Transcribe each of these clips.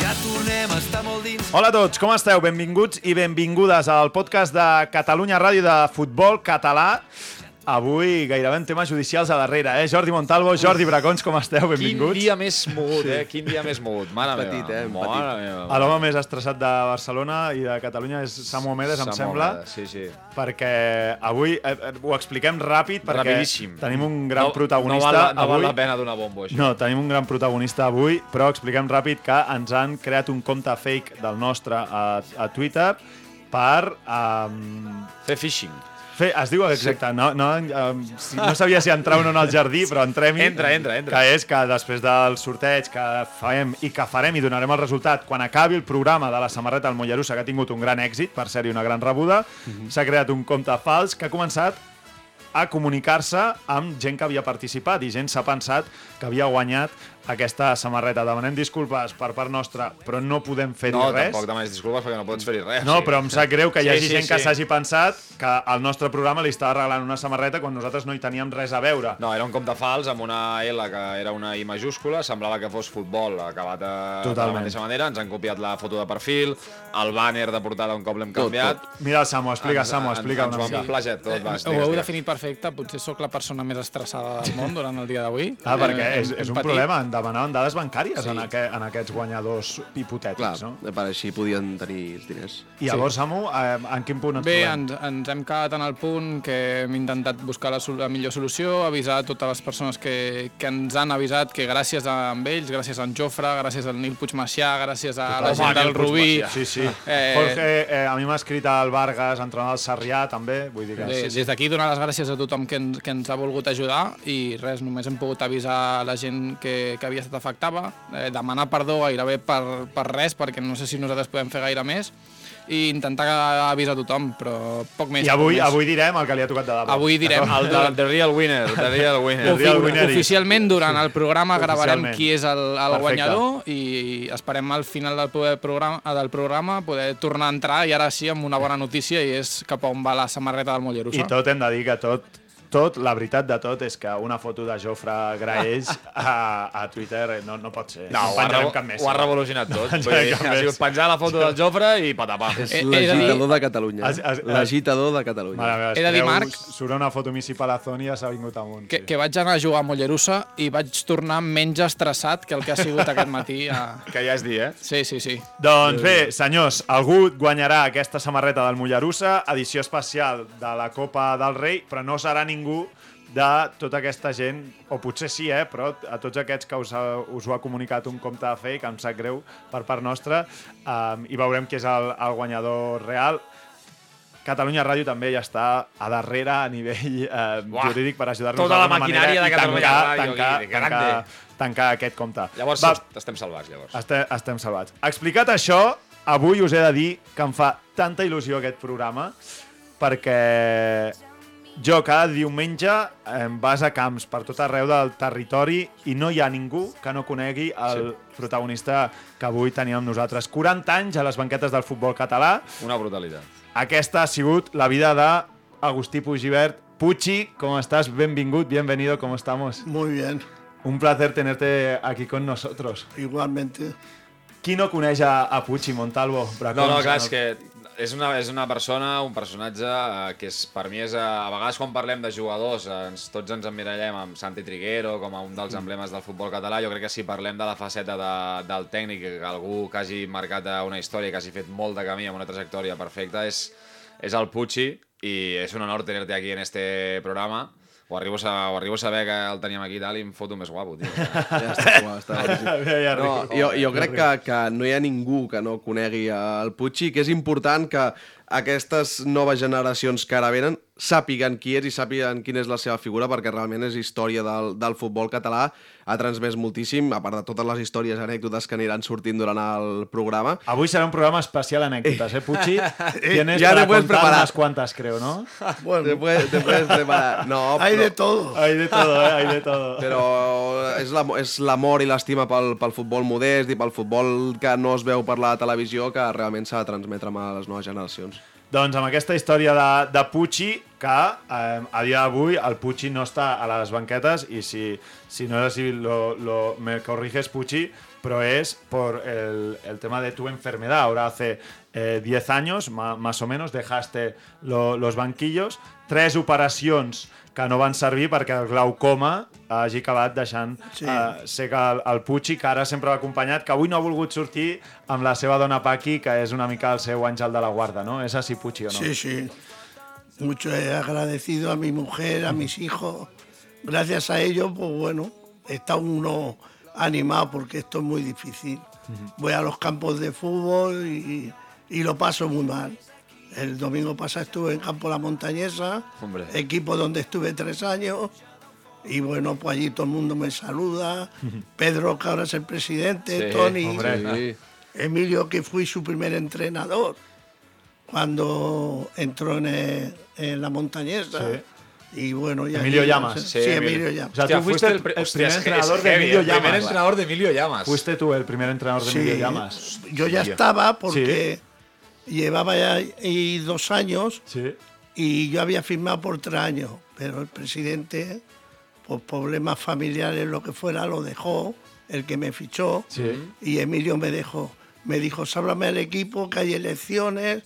Ja tornem a estar molt dins. Hola a tots, com esteu? Benvinguts i benvingudes al podcast de Catalunya Ràdio de Futbol Català. Avui gairebé en temes judicials a darrere, eh? Jordi Montalvo, Jordi Bracons, com esteu? Benvinguts. Quin dia més mogut, eh? Quin dia més mogut. Mare Petit, meva. eh? Mare meva. L'home més estressat de Barcelona i de Catalunya és Samu Omedes, em Samu sembla, Omedes, Sí, sí. perquè avui eh, eh, ho expliquem ràpid, perquè Rapidíssim. tenim un gran no, protagonista No val, no avui. val la pena donar bombo, això. No, tenim un gran protagonista avui, però expliquem ràpid que ens han creat un compte fake del nostre a, a Twitter per um, Fer phishing. Fer... Es diu exacte, no, no, um, si, no sabia si entrar o no al jardí, però entrem-hi. Entra, entra, entra. Que és que després del sorteig que farem i que farem i donarem el resultat quan acabi el programa de la samarreta del Mollerussa, que ha tingut un gran èxit, per ser-hi una gran rebuda, Mhm. s'ha creat un compte fals que ha començat a comunicar-se amb gent que havia participat i gent s'ha pensat que havia guanyat aquesta samarreta. Demanem disculpes per part nostra, però no podem fer-hi No, res. tampoc demanis disculpes perquè no pots fer-hi res. No, sí. però em sap greu que hi Sí, hagi sí, gent que sí. s'hagi pensat que el nostre programa li estava regalant una samarreta quan nosaltres no hi teníem res a veure. No, era un compte fals amb una L que era una I majúscula, semblava que fos futbol acabat de, de la Totalment. mateixa manera, ens han copiat la foto de perfil, el banner de portada un cop l'hem canviat. Mira el Samu, explica, Ens- Samu, ens- explica ens una ho han plagiat tot, va, Ho estigues, heu definit perfecte, potser sóc la persona més estressada del món durant el dia d'avui. Ah, perquè Eh, és, és un patit. problema, en demanaven dades bancàries en, aqu en aquests guanyadors hipotètics, Clar, no? per així podien tenir els diners. I llavors, Samu, eh, en quin punt ens Bé, trobem? ens, ens hem quedat en el punt que hem intentat buscar la, la millor solució, avisar a totes les persones que, que ens han avisat que gràcies a ells, gràcies a en Jofre, gràcies al Nil Puigmacià, gràcies a la gent del Rubí... Sí, sí. Eh, Jorge, eh, a mi m'ha escrit el Vargas, entrenador del Sarrià, també. Vull dir que... Bé, des d'aquí donar les gràcies a tothom que ens, que ens ha volgut ajudar i res, només hem pogut avisar la gent que, que havia estat afectada, eh, demanar perdó gairebé per, per res, perquè no sé si nosaltres podem fer gaire més, i intentar avisar tothom, però poc més. I avui, més. avui direm el que li ha tocat de debò. Avui direm El de, the real winner, the real winner. El real winner Oficialment, durant el programa gravarem qui és el, el Perfecte. guanyador i esperem al final del programa, del programa poder tornar a entrar i ara sí amb una bona notícia i és cap a on va la samarreta del Mollerussa. I tot hem de dir que tot, tot, la veritat de tot és que una foto de Jofre Graells a, a Twitter no, no pot ser. No, ho ha, cap més. ho ha revolucionat tot. Vull penjarem dir, ha sigut penjar la foto del Jofre i patapà. És Eh, l'agitador de Catalunya. L'agitador de Catalunya. Mare meva, He de dir, es creu, Marc- Surt una foto Missi Palazón i ja s'ha vingut amunt. que, que vaig anar a jugar a Mollerussa i vaig tornar menys estressat que el que ha sigut aquest matí. A... Que ja és dir, eh? Sí, sí, sí. Doncs bé, senyors, algú guanyarà aquesta samarreta del Mollerussa, edició especial de la Copa del Rei, però no serà ningú de tota aquesta gent, o potser sí, eh, però a tots aquests que us, ha, us ho ha comunicat un compte de fake, em sap greu per part nostra, um, i veurem qui és el, el guanyador real. Catalunya Ràdio també ja està a darrere a nivell eh, Buah, jurídic per ajudar-nos tota la maquinària de Catalunya tancar, Ràdio tancar, aquí, tancar, grande. tancar aquest compte. Llavors Va, estem salvats, llavors. estem, estem salvats. Explicat això, avui us he de dir que em fa tanta il·lusió aquest programa perquè jo cada diumenge em vas a camps per tot arreu del territori i no hi ha ningú que no conegui el sí. protagonista que avui tenim amb nosaltres. 40 anys a les banquetes del futbol català. Una brutalitat. Aquesta ha sigut la vida d'Agustí Pugibert. Puchi, ¿cómo estás? Bienvenido, bienvenido, ¿cómo estamos? Muy bien, Un placer tenerte aquí con nosotros. igualmente. Qui no coneix a, a Puig i Montalvo? No, no, clar, és que és una, és una persona, un personatge eh, que és, per mi és... eh, A vegades quan parlem de jugadors, eh, ens, tots ens emmirallem amb Santi Triguero com a un dels emblemes del futbol català. Jo crec que si parlem de la faceta de, del tècnic, que algú que hagi marcat una història, que hagi fet molt de camí amb una trajectòria perfecta, és, és el Pucci i és un honor tenir-te aquí en este programa. Ho arribo, a, ho arribo a saber que el teníem aquí i tal i em foto més guapo, tio. Ja està, guau, està ja No, jo, jo crec que, que no hi ha ningú que no conegui el Pucci, que és important que aquestes noves generacions que ara venen sàpiguen qui és i sàpiguen quina és la seva figura, perquè realment és història del, del futbol català, ha transmès moltíssim, a part de totes les històries i anècdotes que aniran sortint durant el programa. Avui serà un programa especial anécdotas, ¿eh, Puchi? Tienes Ya para te puedes contar preparar. unas cuantas, creo, ¿no? Bueno, Te puedes, te puedes preparar. No, hay però, de todo. Hay de todo, ¿eh? Hay de todo. però és l'amo- és l'amor i l'estima pel, pel futbol modest i pel futbol que no es veu per la televisió que realment s'ha de transmetre a les noves generacions. Doncs amb aquesta història de, de Pucci, que eh, a dia d'avui el Pucci no està a les banquetes i si, si no és així, lo, me corriges Pucci, però és por el, el tema de tu enfermedad. Ahora hace eh, 10 años, ma- más o menos, dejaste lo, los banquillos, tres operacions que no van servir perquè el glaucoma hagi acabat deixant sí. Sí. eh, ser que el, el Pucci, que ara sempre va acompanyat, que avui no ha volgut sortir amb la seva dona Paqui, que és una mica el seu àngel de la guarda, no? És així, Pucci, o no? Sí, sí. Mucho he agradecido a mi mujer, a mis hijos. Gracias a ellos, pues bueno, está uno animado porque esto es muy difícil. Voy a los campos de fútbol y, y lo paso muy mal. El domingo pasado estuve en Campo La Montañesa, Hombre. equipo donde estuve tres años. Y bueno, pues allí todo el mundo me saluda. Pedro, que ahora es el presidente, Sí, Tony. hombre. Sí. Emilio, que fui su primer entrenador cuando entró en, en la montañesa. Y bueno, ya Emilio Llamas. Sí, Sí, Emilio. Llamas. O sea, tú fuiste el, primer entrenador de Emilio el primer Llamas. entrenador de Emilio Llamas. Fuiste tú el primer entrenador de Sí, Emilio Llamas. Yo ya estaba porque llevaba ya ahí dos años Sí. y yo había firmado por tres años, pero el presidente, por problemas familiares, lo que fuera, lo dejó, el que me fichó, Sí. y Emilio me dejó. Me dijo, sáblame al equipo, que hay elecciones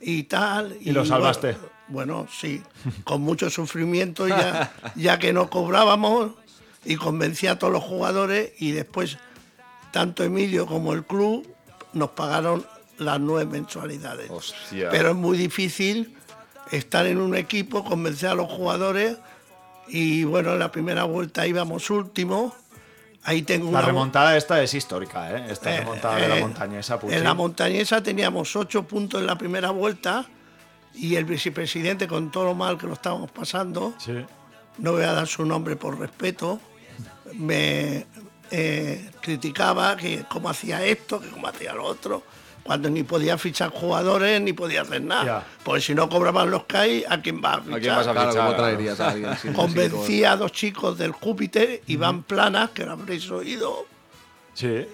y tal. ¿Y lo salvaste? Bueno, bueno, sí, con mucho sufrimiento ya, ya que no cobrábamos y convencí a todos los jugadores y después tanto Emilio como el club nos pagaron las nueve mensualidades. Pero es muy difícil estar en un equipo, convencer a los jugadores y bueno, en la primera vuelta íbamos último. Ahí tengo La una remontada esta es histórica, ¿eh? Esta eh, remontada de la eh, montañesa, Pucci. En la montañesa teníamos ocho puntos en la primera vuelta y el vicepresidente, con todo lo mal que lo estábamos pasando, Sí. no voy a dar su nombre por respeto, me eh, criticaba que cómo hacía esto, que cómo hacía lo otro, cuando ni podía fichar jugadores ni podía hacer nada. Ya. Porque si no cobraban los CAI, ¿a quién va a fichar? ¿A quién vas a Claro, fichar? ¿cómo traerías a alguien? sin- sin Convencí a dos chicos del Júpiter, Iván Planas, que lo habréis oído, Sí.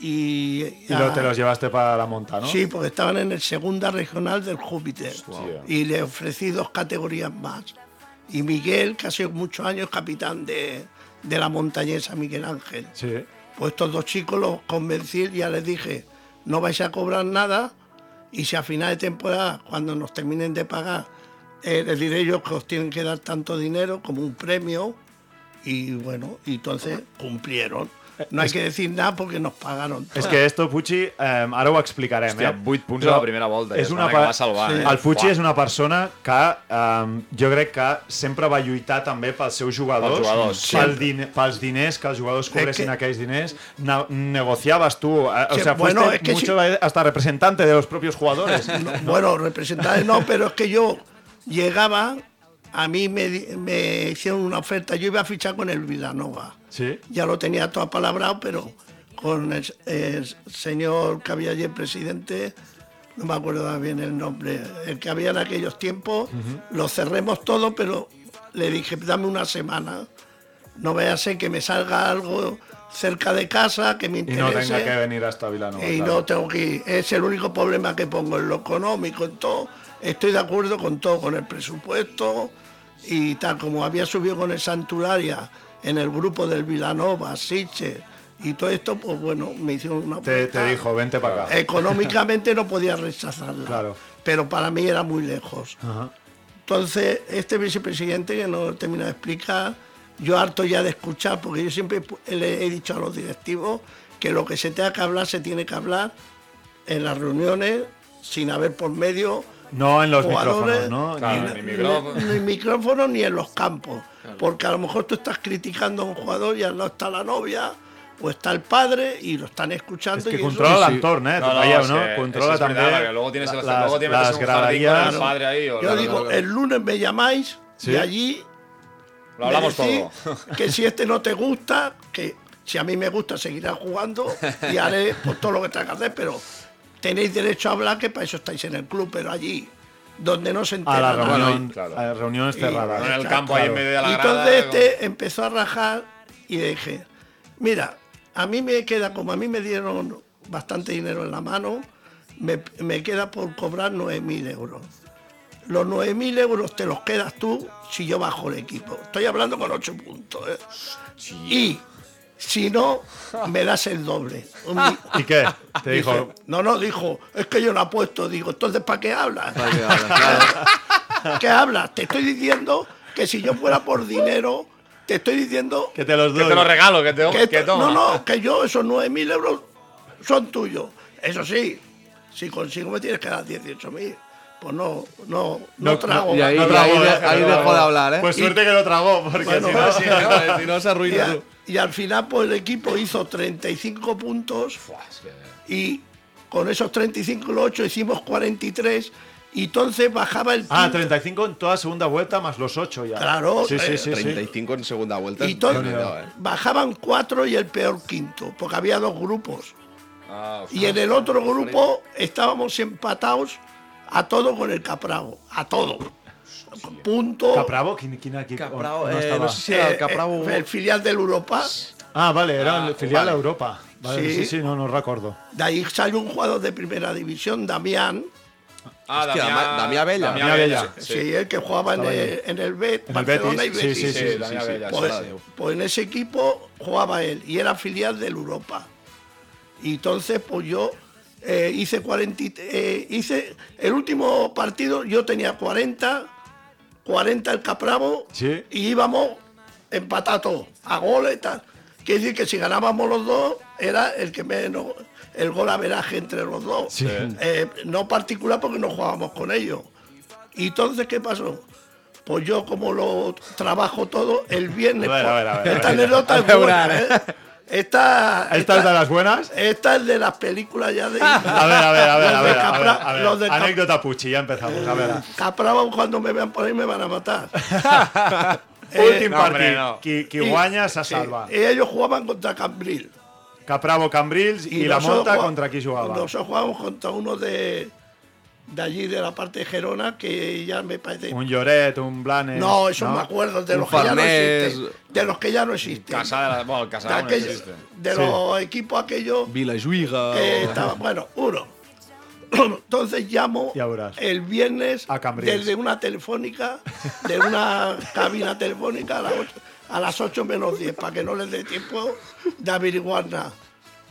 y... Y lo, te los llevaste para la monta, ¿no? Sí, porque estaban en el segunda regional del Júpiter. Hostia. Y le ofrecí dos categorías más. Y Miguel, que ha sido muchos años capitán de, de la montañesa, Miguel Ángel. Sí. Pues estos dos chicos los convencí y ya les dije, no vais a cobrar nada y si a final de temporada, cuando nos terminen de pagar, eh, les diré yo que os tienen que dar tanto dinero como un premio y bueno, entonces cumplieron. No hay que decir nada porque nos pagaron. És todo. que esto, Pucci, eh, ara ho explicarem, Hòstia, eh? vuit punts a la primera volta? És Es una van acabar pa- salvant, eh? El Pucci Fuà. és una persona que eh, jo crec que sempre va lluitar també pels seus jugadors, Pels jugadors, pel din pels diners, que els jugadors cobressin que- aquells diners. Ne negociabas tú, eh, o Sí, sea, bueno, fuiste es que mucho hasta representante de los propios jugadores. No, bueno, representantes no, pero es que yo llegaba, a mí me, me hicieron una oferta, yo iba a fichar con el Villanova. Sí. Ya lo tenía todo apalabrado, pero con el, el señor que había allí, el presidente, no me acuerdo bien el nombre, el que había en aquellos tiempos, lo cerremos todo, pero le dije, dame una semana, no vaya a ser que me salga algo cerca de casa, que me Y interese. no tenga que venir hasta Vilanova. Y claro. no tengo que ir. Es el único problema que pongo en lo económico, en todo. Estoy de acuerdo con todo, con el presupuesto y tal como había subido con el Santuraria en el grupo del Vilanova, Siche y todo esto, pues bueno, me hicieron una te, dijo, vente para acá. Económicamente no podía rechazarla, Claro. pero para mí era muy lejos. Ajá. Entonces, este vicepresidente que no termina de explicar, yo harto ya de escuchar, porque yo siempre le he dicho a los directivos que lo que se tenga que hablar se tiene que hablar en las reuniones, sin haber por medio No en los micrófonos, ¿no? Claro, Ni- ni micrófono. ni, ni micrófono ni en los campos. Porque a lo mejor tú estás criticando a un jugador y al lado está la novia o está el padre y lo están escuchando. És que y eso- controla l'entorn, eh? No, no, que Controla perquè luego tienes el- luego con el graderías. padre ahí, o Yo la- digo, el lunes me llamáis Sí. y allí Lo hablamos me decís todo. que si este no te gusta, que si a mí me gusta seguirá jugando y haré pues, todo lo que tenga que hacer, pero tenéis derecho a hablar que para eso estáis en el club, pero allí donde no se A entera la nadie. reunión, claro. a las reuniones Y- cerradas. en el Exacto. campo ahí en medio de la Y grada. entonces este empezó a rajar y le dije, mira, a mí me queda, como a mí me dieron bastante dinero en la mano, me, me queda por cobrar 9.000 euros. Los 9.000 euros te los quedas tú si yo bajo el equipo. Estoy hablando con 8 puntos. ¿eh? Y si no, me das el doble. ¿Y qué? Te dijo, Dice, no, no, dijo, es que yo no apuesto. Digo, entonces, ¿para qué hablas? Para que habla, claro. ¿Qué hablas? Te estoy diciendo que si yo fuera por dinero, te estoy diciendo que te los Que doy. te lo regalo, que te que que no, no, que yo esos 9.000 euros son tuyos. Eso sí, si consigo me tienes que dar 18.000. Pues no, no, no, No, trago. y ahí- No y ahí de- ahí no dejó de hablar, ¿eh? Pues suerte que lo tragó, porque Bueno, si no... Si no se arruina. Y al final, pues el equipo hizo 35 puntos y con esos 35 los 8 hicimos 43 y entonces bajaba el Ah, quinto. 35 en toda segunda vuelta más los 8 ya. Claro, Sí, sí, eh, sí. sí. 35 en segunda vuelta. Y es entonces ¿eh? bajaban cuatro y el peor quinto, porque había dos grupos. Ah, Y en el otro grupo estábamos empatados a todo con el Capravo, a todo. Punto. Capravo, ¿quién, quién aquí? Capravo, no eh, estaba? no sé si era eh, el Capravo. eh, el filial del Europa. Ah, vale, era el filial vale. de Europa. Vale, sí. Sí. sí, no, no recuerdo. De ahí salió un jugador de primera división, Damián, Ah, Vella. Damià Damià Vella, Vella. sí. sí, el que jugaba en el, en el Bet, En el Barcelona Betis, y sí, Betis. sí, Pues, sí, sí. pues en ese equipo jugaba él y era filial del Europa. Y entonces, pues yo eh, hice 40, y- eh, hice el último partido, yo tenía 40, 40 el Capravo Sí. y íbamos empatados a goles y tal. Quiere decir que si ganábamos los dos, era el que menos, el gol averaje entre los dos. Sí. Eh, no particular porque no jugábamos con ellos. Y entonces, ¿qué pasó? Pues yo, como lo trabajo todo, el viernes. A ver, a ver, a ver, esta anécdota es buena, ¿eh? Esta, ¿Esta es de las buenas? esta es de las películas ya de. A ver, a ver, a ver, a Los de ver. A ver, Capra- a ver. de Cap- Anécdota Pucci, ya empezamos. A ver. Cuando me vean por ahí me van a matar. Últim no, hombre, partit. no. Y- se salva. y ellos jugaban contra Cambril. Capravo Cambrils i, la nosotros Mota jugá- contra qui jugava. Nosotros jugábamos contra uno de, de allí, de la parte de Gerona, que ya me parece. Un Lloret, un Blanes... no, eso me acuerdo, de Un los que ya no existen. De los que ya no existen. Casa de la... Bueno, el de Casa de no aquellos- existe. de Sí. los equipos aquellos que o-. Bueno, uno. Entonces llamo el viernes A desde una telefónica, de una cabina telefónica a las 8, a las 8 menos 10, para que no les dé tiempo de averiguar nada.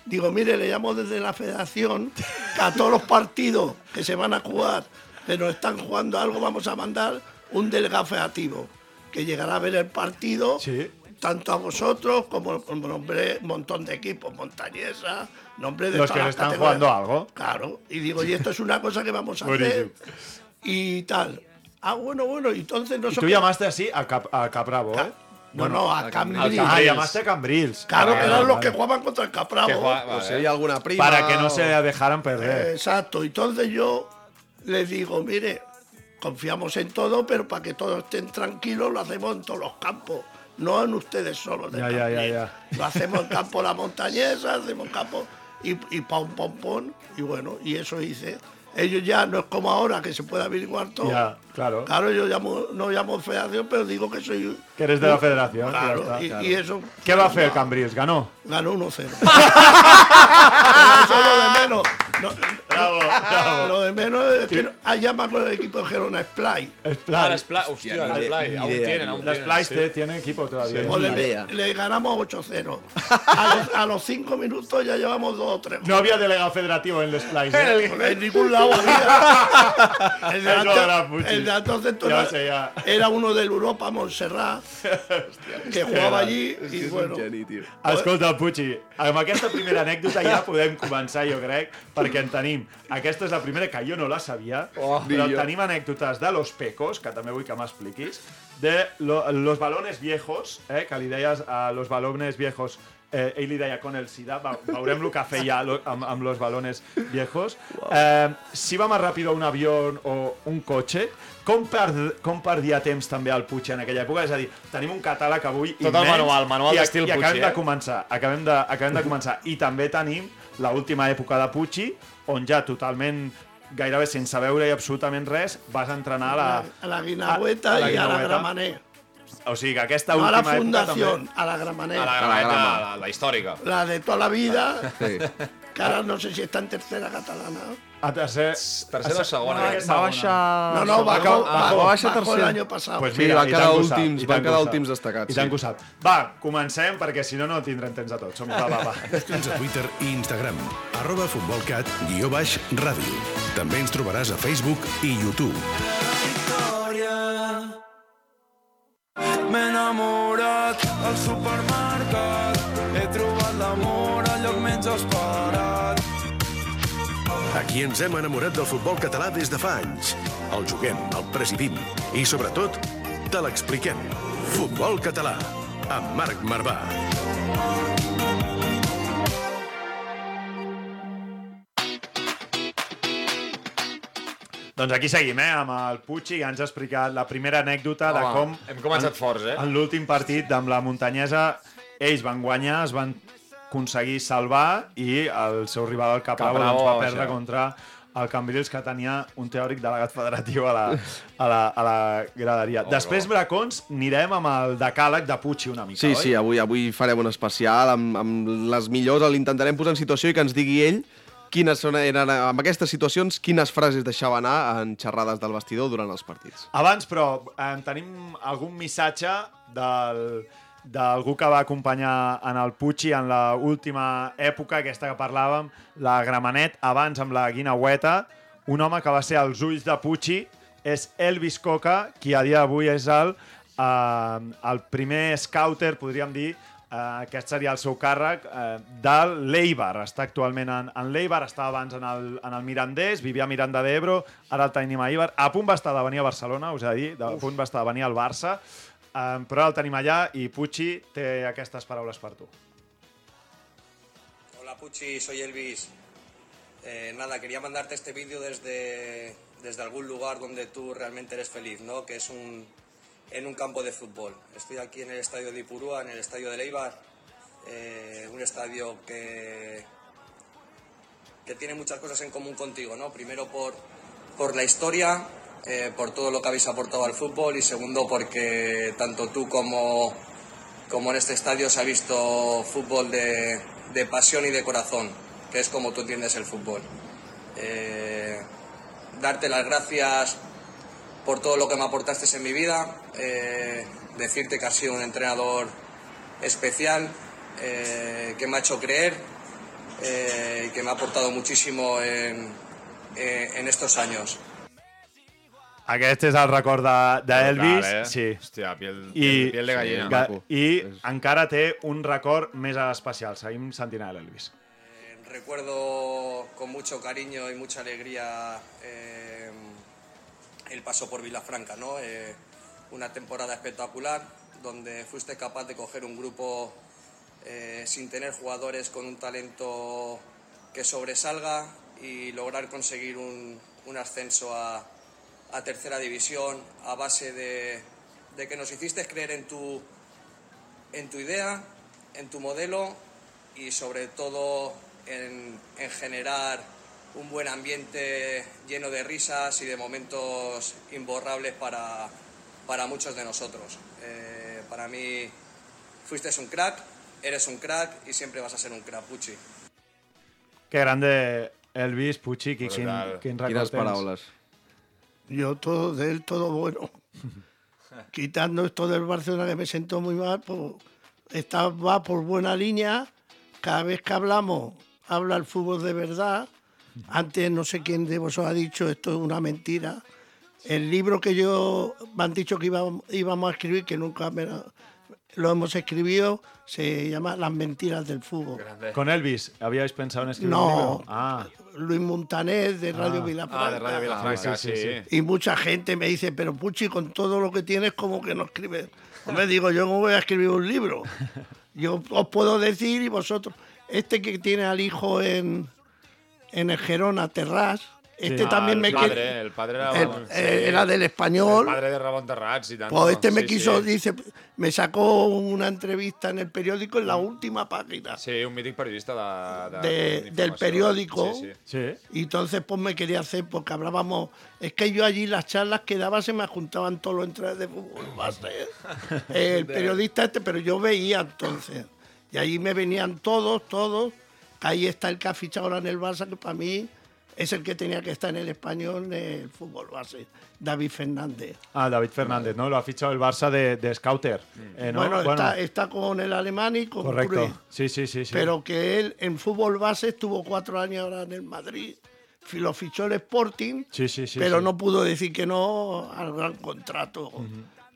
Digo, mire, le llamo desde la federación que a todos los partidos que se van a jugar, pero están jugando algo, vamos a mandar un delegado federativo que llegará a ver el partido, Sí. tanto a vosotros como como nombré un montón de equipos, montañesa, nombre de Los que le están categorías. jugando algo. Claro, y digo, y esto es una cosa que vamos a hacer y tal. Ah, bueno, bueno, entonces Y nosotros... tú llamaste así a, Cap a Capravo, ¿eh? No, no, a Cambrils. Ah, llamaste a Cambrils. Claro, que Vale, eran los que jugaban contra el Capravo. Que juega- O vale. si hay alguna prima. Para que no o- se dejaran perder. Exacto, entonces yo les digo, mire, confiamos en todo, pero para que todos estén tranquilos lo hacemos en todos los campos, no en ustedes solos. de Ya, ya, ya, ya. Lo hacemos en campo la montañesa, hacemos campo y, y pom, pom, pom, y bueno, y eso hice. Ellos ya no es como ahora que se puede averiguar todo. Ya, claro. Claro, yo llamo, no llamo federación, pero digo que soy. Que eres de la federación. Claro, está, y, claro. y eso. ¿Qué va a hacer Cambrils? ¿Ganó? Ganó 1-0. Pero eso es lo de menos. No, Bravo, bravo. Lo de menos es que allá más con el equipo de Gerona, Splay. Ah, la Spla... Hostia, la Splay. idea, Aún tienen, aún La tienen. Splice sí. te- tiene equipo todavía. Pues Ni le, le ganamos 8-0. A los, a los cinco minutos ya llevamos dos o tres. No había delegado federativo en el Splice. ¿eh? En ningún lado había. El de, antes- el de entonces era, era uno del Europa, Montserrat, que jugaba allí és bueno. geni, tio. Escolta, Pucci, amb aquesta primera anècdota ja podem començar, jo crec, perquè en tenim aquesta és la primera que jo no la sabia, Oh. però jo. tenim anècdotes de los pecos, que també vull que m'expliquis, de lo, los balones viejos, eh, que li deies a los balones viejos eh, ell li deia con el SIDA, va, veurem el que feia lo, amb, amb los balones viejos. Eh, si va més ràpid un avió o un cotxe, com, per, com perdia temps també el Puig en aquella època? És a dir, tenim un catàleg avui Tot el manual, manual d'estil i acabem Puig, de eh? començar, acabem de, acabem de començar. I també tenim la última època de Pucci, on ja totalment gairebé sense veure absolutament res, vas entrenar a la... A la Guinagüeta a la y a la. Gramané. O sigui que aquesta No a la última època fundación, també... a la Gramané. A la la grameta, grama. la, la històrica. La de toda la vida, Sí. Que ahora no sé si está en tercera catalana. A tercer... Tercera o segona. Va, va baixar... No, no, bajó, bajó, bajó, baixa bajó el tercer. año pasado. Pues Sí, mira, van i quedar últims- van quedar últims destacats, I tant sí. que ho sap. Va, comencem, perquè si no, no tindrem temps de tot. Som va, va, va. Escrins a Twitter i Instagram, arroba futbolcat, guió baix, ràdio. També ens trobaràs a Facebook i YouTube. M'he enamorat al supermercat, he trobat l'amor al lloc menys esperat. Aquí ens hem enamorat del futbol català des de fa anys. El juguem, el presidim i, sobretot, te l'expliquem. Futbol català, amb Marc Marvà. Doncs aquí seguim, eh, amb el Puig, i ja ens ha explicat la primera anècdota de Home, com... hem començat en- forts, eh? En l'últim partit amb la muntanyesa, ells van guanyar, es van aconseguir salvar i el seu rival, el Capravo, Capravo, doncs, va això. perdre contra el Cambrils, que tenia un teòric delegat federatiu a la, a la, a la graderia. Oh, Després, no. Bracons, anirem amb el decàleg de Puig una mica, Sí, oi? sí, avui, avui farem un especial amb, amb les millors, l'intentarem posar en situació i que ens digui ell quines són, eren, amb aquestes situacions, quines frases deixava anar en xerrades del vestidor durant els partits. Abans, però, eh, tenim algun missatge del d'algú que va acompanyar en el Puig en la última època, aquesta que parlàvem, la Gramenet, abans amb la Guinaueta, un home que va ser als ulls de Puig, és Elvis Coca, qui a dia d'avui és el, eh, el primer scouter, podríem dir, eh, aquest seria el seu càrrec, eh, del l'Eibar. Està actualment en, en l'Eibar, estava abans en el, en el Mirandés, vivia a Miranda d'Ebro, ara el tenim a Eibar. A punt va estar de venir a Barcelona, us he de dir, de, a punt va estar de venir al Barça, però el tenim allà i Pucci té aquestes paraules per. Hola Puchi, soy Elvis. Eh, nada, quería mandarte este vídeo desde, desde algún lugar donde tú realmente eres feliz, ¿no? Que es un, en un campo de fútbol. Estoy aquí en el estadio de Ipurúa, en el estadio de Leibar, eh, un estadio que, que tiene muchas cosas en común contigo, ¿no? Primero por, por la historia, eh, por todo lo que habéis aportado al fútbol y segundo porque tanto tú como, como en este estadio se ha visto fútbol de, de pasión y de corazón, que es como tú entiendes el fútbol. Eh, darte las gracias por todo lo que me aportaste en mi vida, eh, decirte que has sido un entrenador especial, que me ha hecho creer y que me ha aportado muchísimo en, en estos años. Aquest és el record de- d'Elvis. Clar, eh? Sí. Hòstia, piel, I, piel, de gallina. ga- maco. I És- encara té un record més especial. Seguim sentint a l'Elvis. Recuerdo con mucho cariño y mucha alegría eh, el paso por Vilafranca, ¿no? Eh, una temporada espectacular donde fuiste capaz de coger un grupo eh, sin tener jugadores con un talento que sobresalga y lograr conseguir un, un ascenso a, a tercera división a base de, de que nos hiciste creer en tu, en tu idea, en tu modelo y sobre todo en, en generar un buen ambiente lleno de risas y de momentos imborrables para, para muchos de nosotros. Eh, para mí fuiste un crack, eres un crack y siempre vas a ser un crack, Puchi. Que grande Elvis, Pucci, qui, quin, quin record Quines tens? paraules. Yo todo de él, todo bueno. Quitando esto del Barcelona que me sentó muy mal, pues va por buena línea. Cada vez que hablamos, habla el fútbol de verdad. Antes no sé quién de vosotros ha dicho esto es una mentira. El libro que yo me han dicho que íbamos, íbamos a escribir, que nunca me lo- hemos escrito, se llama Las mentiras del fútbol. Con Elvis, ¿habíais pensado en escribir un No, libro? Ah, Luis Montaner de Radio Ah. Vilafranca. Ah, de Radio Vilafranca, sí, sí. sí, Y mucha gente me dice, pero Puchi, con todo lo que tienes, ¿cómo que no escribes? Me digo, yo no voy a escribir un libro. Yo os puedo decir y vosotros, este que tiene al hijo en, en el Gerona Terrás, este Ah, también el me padre, quiere- el padre era, el- sí. eh, era del español. El padre de Ramón Terrats y tanto. Pues este me Sí, quiso, sí. dice, me sacó una entrevista en el periódico en la última página Sí, un mític periodista de, de, de- de del periódico. Sí. Y entonces pues me quería hacer, porque hablábamos, es que yo allí las charlas que daba se me juntaban todos los entrenadores de fútbol base, el periodista este, pero yo veía entonces. Y allí me venían todos, todos. Ahí está el que ha fichado ahora en el Barça, que para mí es el que tenía que estar en el español en el fútbol base, David Fernández. Ah, David Fernández, ¿no? Lo ha fichado el Barça de, de Scouter. eh, ¿no? Bueno, Está, está con el alemán y con correcto. Cruyff. Sí, sí, sí, sí. Pero que él en fútbol base estuvo cuatro años ahora en el Madrid, lo fichó el Sporting, Sí, sí, sí. pero sí. no pudo decir que no al gran contrato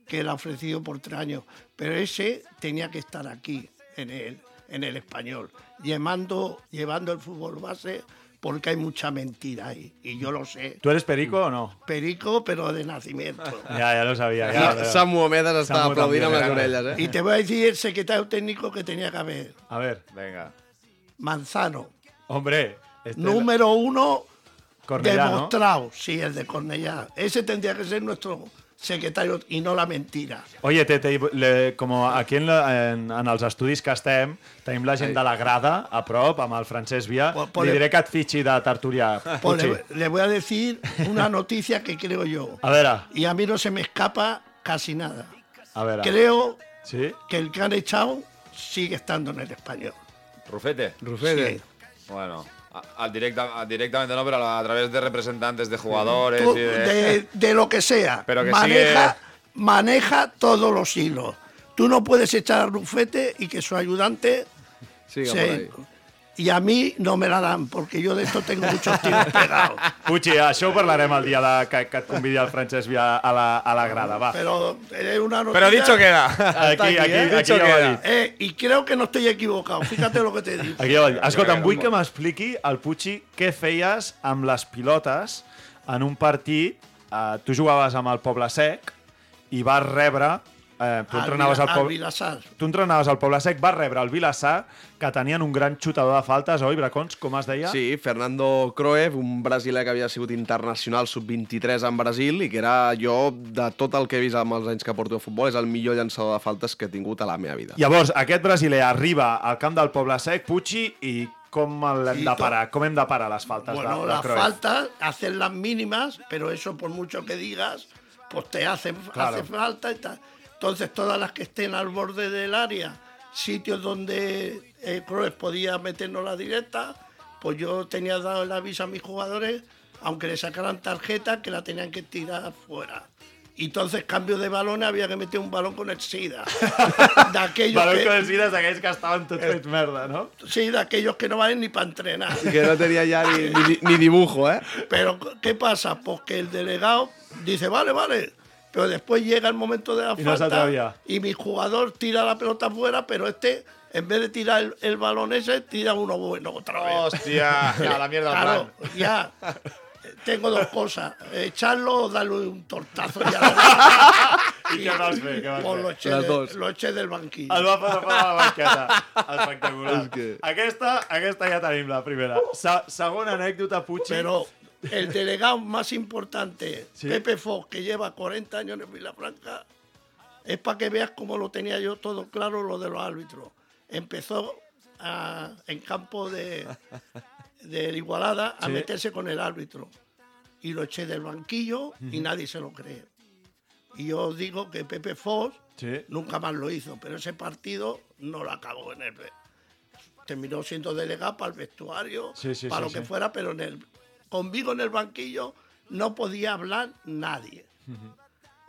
que le ha ofrecido por tres años. Pero ese tenía que estar aquí, en el, en el español, llevando, llevando el fútbol base, porque hay mucha mentira ahí, y yo lo sé. ¿Tú eres perico o no? Perico, pero de nacimiento. Ya, ya lo sabía. Ya, ya. Samu també, les era. orelles, eh? y te voy a decir el secretario técnico que tenía que haber, A ver, Venga. Manzano. hombre. este- Número uno Cornellá, ¿no? demostrado, sí, el de Cornellá. Ese tendría que ser nuestro secretario y no la mentira. Oye, te, te, le, com aquí en, la, en, en els estudis que estem, tenim la gent de la grada a prop, amb el Francesc Via. Pues- pues Li le- diré que et fitxi de tertulià. Pues le, le voy a decir una noticia que creo yo. A veure, Y a mí no se me escapa casi nada. a veure. Creo Sí? que el que han echado sigue estando en el español. Rufete. Rufete. Sí. Bueno, a- directa, a- directamente no, pero a través de representantes de jugadores y de... de, de lo que sea. Pero que maneja, sigue- maneja todos los hilos. Tú no puedes echar a Rufete y que su ayudante Siga Sí. por ahí. Y a mí no me la dan, porque yo de esto tengo muchos tiros pegados. Puigci, això ho parlarem el dia de, que, que et convidi el Francesc Via a la, a la grada, va. Pero es una noticia. Pero dicho queda. Aquí, aquí, aquí, Dicho ja ho ha dit. Eh, y creo que no estoy equivocado. Fíjate lo que te digo. Aquí ja ho ha dit. Escolta, vull que m'expliqui, el Puigci, què feies amb les pilotes en un partit... Eh, tu jugaves amb el Poble Sec i vas rebre... Eh, tu Al entrenaves al al Poble... Vilassar. Tu entrenaves al Poble Sec, vas rebre el Vilassar, que tenien un gran xutador de faltes, oi, Bracons? Com es deia? Sí, Fernando Croev, un brasiler que havia sigut internacional sub-23 en Brasil i que era jo, de tot el que he vist amb els anys que porto a futbol, és el millor llançador de faltes que he tingut a la meva vida. Llavors, aquest brasiler arriba al camp del Poble Sec, Puigci, i com l'hem I de parar? Com hem de parar les faltes Bueno, de, de las Cruyff? faltas, hacer las mínimas, pero eso por mucho que digas, pues te hacen, Claro. hace falta y tal. Entonces, todas las que estén al borde del área, sitios donde eh, Cruyff podía meternos la directa, pues yo tenía dado el aviso a mis jugadores, aunque le sacaran tarjeta, que la tenían que tirar fuera. Y entonces, cambio de balones, había que meter un balón con el SIDA. De aquellos Balón que, con els vides d'aquells que estaven tots fets merda, no? sí, de aquellos que no valen ni para entrenar. Que no tenia ja ni, ni, ni dibujo, eh? Pero, ¿qué pasa? Pues que el delegado dice, vale, vale. Pero después llega el momento de la Y no falta atrevía. y mi jugador tira la pelota fuera, pero este, en vez de tirar el, el balón ese, tira uno bueno otra vez. Hostia, ya, la mierda al Claro, plan. ya. Tengo dos cosas. Echarlo o darle un tortazo. Ya. I què vas fer? Què vas Pues fer? lo eché, Las de- dos. lo eché del banquillo. El va de la banqueta. Espectacular. És que- Aquesta, aquesta ja tenim la primera. Se, segona anècdota, Puigci. Pero el delegado más importante, Sí. Pepe Fox, que lleva 40 años en Vilafranca, es para que veas cómo lo tenía yo todo claro lo de los árbitros. Empezó a- en campo de, de Igualada a Sí. meterse con el árbitro. Y lo eché del banquillo y nadie se lo cree. Y yo os digo que Pepe Fox Sí. nunca más lo hizo, pero ese partido no lo acabó en el... Terminó siendo delegado para el vestuario, Sí, sí, para sí, lo que fuera, pero en el, conmigo en el banquillo no podía hablar nadie.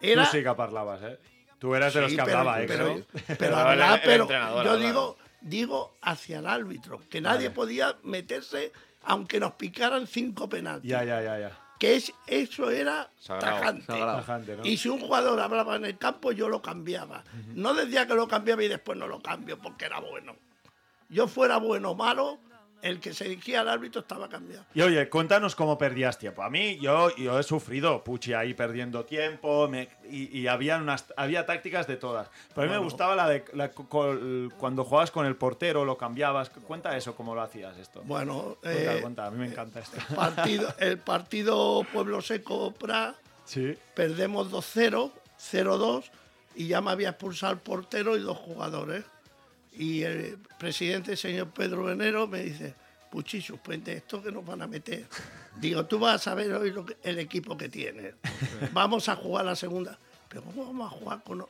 Era, Tu sí que parlaves, eh? Tu eres de los Sí, que pero- hablaba, eh? pero, pero Pero hablar, el- el pero yo digo, digo hacia el árbitro, que nadie podía meterse, aunque nos picaran cinco penaltis. Ja, ja, ja, ja. que es, eso era Sagrado. tajante. Tajante, ¿no? Y si un jugador hablaba en el campo, yo lo cambiaba. No decía que lo cambiaba y después no lo cambio porque era bueno. Yo fuera bueno o malo, el que se dirigía al árbitro estaba cambiado. Y oye, cuéntanos cómo perdías tiempo. A mí, yo, yo he sufrido Puchi ahí perdiendo tiempo me- y, y había, unas, había tácticas de todas. Pero a mí me gustaba la de la- col- cuando jugabas con el portero, lo cambiabas. Cuenta eso, cómo lo hacías esto. Bueno, Cuenta, eh, cuenta, a mí me encanta esto. partido, el partido Pueblo Seco Pra, Sí. perdemos 2-0, 0-2, y ya me había expulsado el portero y dos jugadores. Y el presidente, señor Pedro Venero, me dice, Puchi, suspende esto que nos van a meter. Digo, tú vas a ver hoy lo que- el equipo que tienes. Vamos a jugar la segunda. Pero ¿cómo vamos a jugar con,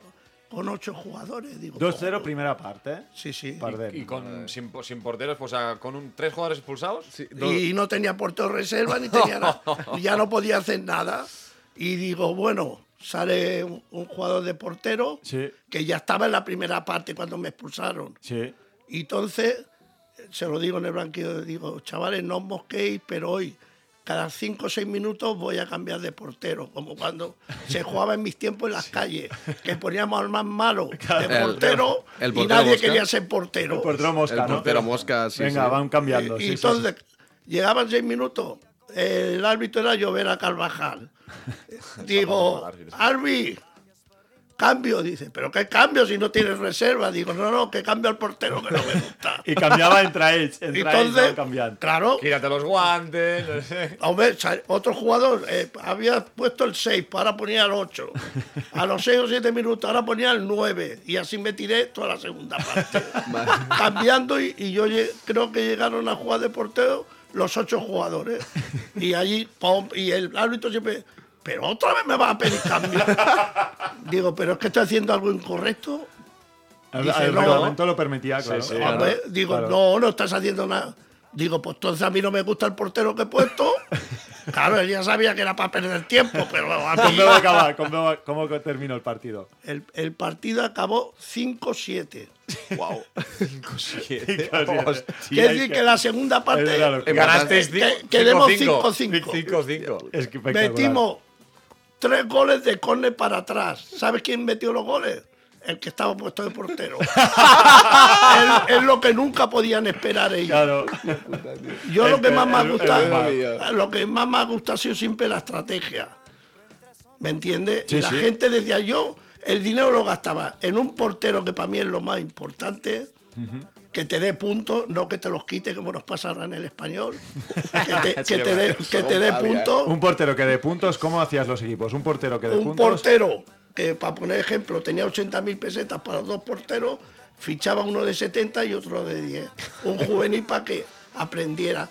con ocho jugadores? Digo, 2-0 "Oh". primera parte. ¿eh? Sí, sí. Y con, sin, sin porteros, pues, o sea, con un, tres jugadores expulsados. y no tenía portero reserva ni tenía nada. Ya no podía hacer nada. Y digo, bueno, sale un, un jugador de portero Sí, que ya estaba en la primera parte cuando me expulsaron. sí. Y entonces, se lo digo en el banquillo, digo, chavales, no os mosquéis, pero hoy, cada cinco o seis minutos voy a cambiar de portero, como cuando se jugaba en mis tiempos en las calles, que poníamos al más malo de El- portero, el y portero nadie Mosca. quería ser portero. El portero mosca, El ¿no? portero mosca, sí, Venga, sí. van cambiando. Y- sí, y sí, entonces, llegaban seis minutos, el árbitro era llover a Carvajal. Digo, Arbi, cambio, dice, pero ¿qué cambio si no tienes reserva? Digo, no, no, que cambio al portero que no me gusta. Y cambiaba entre ellos. Entonces, claro, Quítate los guantes. no sé. hombre, otro jugador eh, había puesto el 6, ahora ponía el 8. A los 6 o 7 minutos, ahora ponía el 9. Y así me tiré toda la segunda parte. Cambiando y, y yo creo que llegaron a jugar de portero los 8 jugadores. Y allí, pum, y el árbitro siempre, pero otra vez me vas a pedir cambio. Digo, pero es que estoy haciendo algo incorrecto. El, Dice, el no. reglamento lo permitía, claro. sí. Claro, Hombre, digo, claro. no, no estás haciendo nada. Digo, pues entonces a mí no me gusta el portero que he puesto. Claro, él ya sabía que era para perder tiempo, pero a ¿Cómo mí... va a acabar? ¿Cómo, cómo terminó el partido? El, el partido acabó 5-7. Wow. Hostia, Quiere decir que la segunda parte que- Ganasteis que- quedemos 5-5. 5-5. 5-5. Es que metimos tres goles de córner para atrás. ¿Sabes quién metió los goles? El que estaba puesto de portero. es, lo que nunca podían esperar ellos. Claro. Yo lo que más me mejor. lo que más me ha gustado ha sido siempre la estrategia. ¿Me entiendes? Sí, la sí. gente decía yo, el dinero lo gastaba en un portero que para mí es lo más importante, que te dé puntos, no que te los quite como nos pasa ahora en el español, que te, que te dé, que te dé puntos. Un portero que de puntos, ¿cómo hacías los equipos? Un portero que Un puntos. portero que, para poner ejemplo, tenía 80.000 pesetas para los dos porteros, fichaba uno de 70 y otro de 10. Un juvenil para que aprendiera.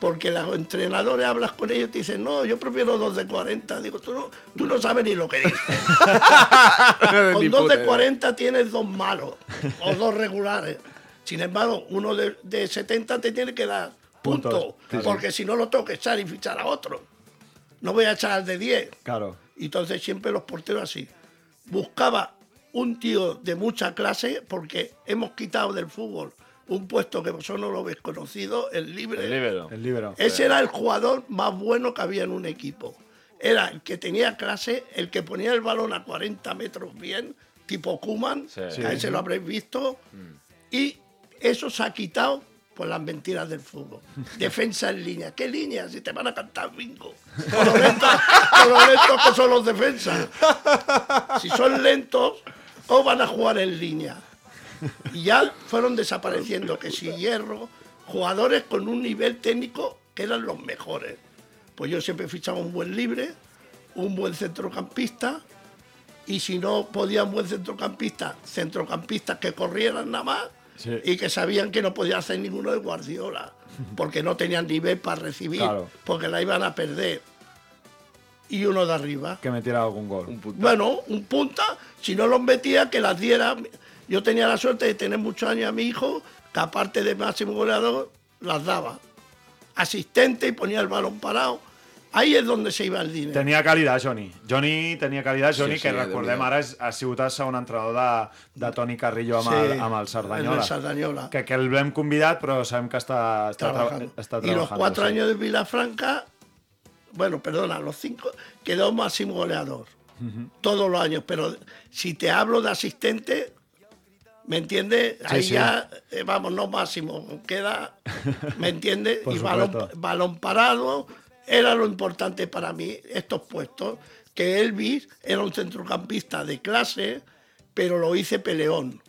Porque los entrenadores hablas con ellos y te dicen, no, yo prefiero dos de 40. Digo, tú no, tú no sabes ni lo que dices. Con dos de idea. 40 tienes dos malos o dos regulares. Sin embargo, uno de, de 70 te tiene que dar puntos. Puntos, claro. Porque si no lo tengo que echar y fichar a otro. No voy a echar al de 10. Claro. Entonces siempre los porteros así. Buscaba un tío de mucha clase porque hemos quitado del fútbol un puesto que vosotros no lo habéis conocido, el libre. El líbero. El libero. Ese era el jugador más bueno que había en un equipo. Era el que tenía clase, el que ponía el balón a 40 metros bien, tipo Kuman, Sí. que a ese lo habréis visto. Y eso se ha quitado por las mentiras del fútbol. Defensa en línea. ¿Qué línea? Si te van a cantar bingo. Con lo lentos, con lo lentos que son los defensas. Si son lentos, ¿cómo van a jugar en línea? Y ya fueron desapareciendo, que si hierro, jugadores con un nivel técnico que eran los mejores. Pues yo siempre fichaba un buen libre, un buen centrocampista, y si no podía un buen centrocampista, centrocampistas que corrieran nada más Sí. y que sabían que no podía hacer ninguno de Guardiola, porque no tenían nivel para recibir, Claro. porque la iban a perder. Y uno de arriba. Que metiera algún gol. Un. Bueno, un punta, si no los metía, que las diera. Yo tenía la suerte de tener muchos años a mi hijo, que aparte de máximo goleador, las daba. Asistente y ponía el balón parado. Ahí es donde se iba el dinero. Tenia qualitat, Johnny. Johnny tenia qualitat, Johnny, sí, que Déu-n'hi-do. recordem ara és, ha sigut el segon entrenador de, de Toni Carrillo amb, el, Sí, amb el Cerdanyola. el Sardañola. Que, que el l'hem convidat, però sabem que està, està, tra trabajando. està y los cuatro sí. años de Vilafranca, bueno, perdona, los cinco, quedó máximo goleador. Todos los años, pero si te hablo de asistente, ¿me entiendes? Sí, Ahí sí. ya, eh, vamos, no máximo, queda, ¿me entiendes? Y balón, balón parado era lo importante para mí, estos puestos, que Elvis era un centrocampista de clase, pero lo hice peleón.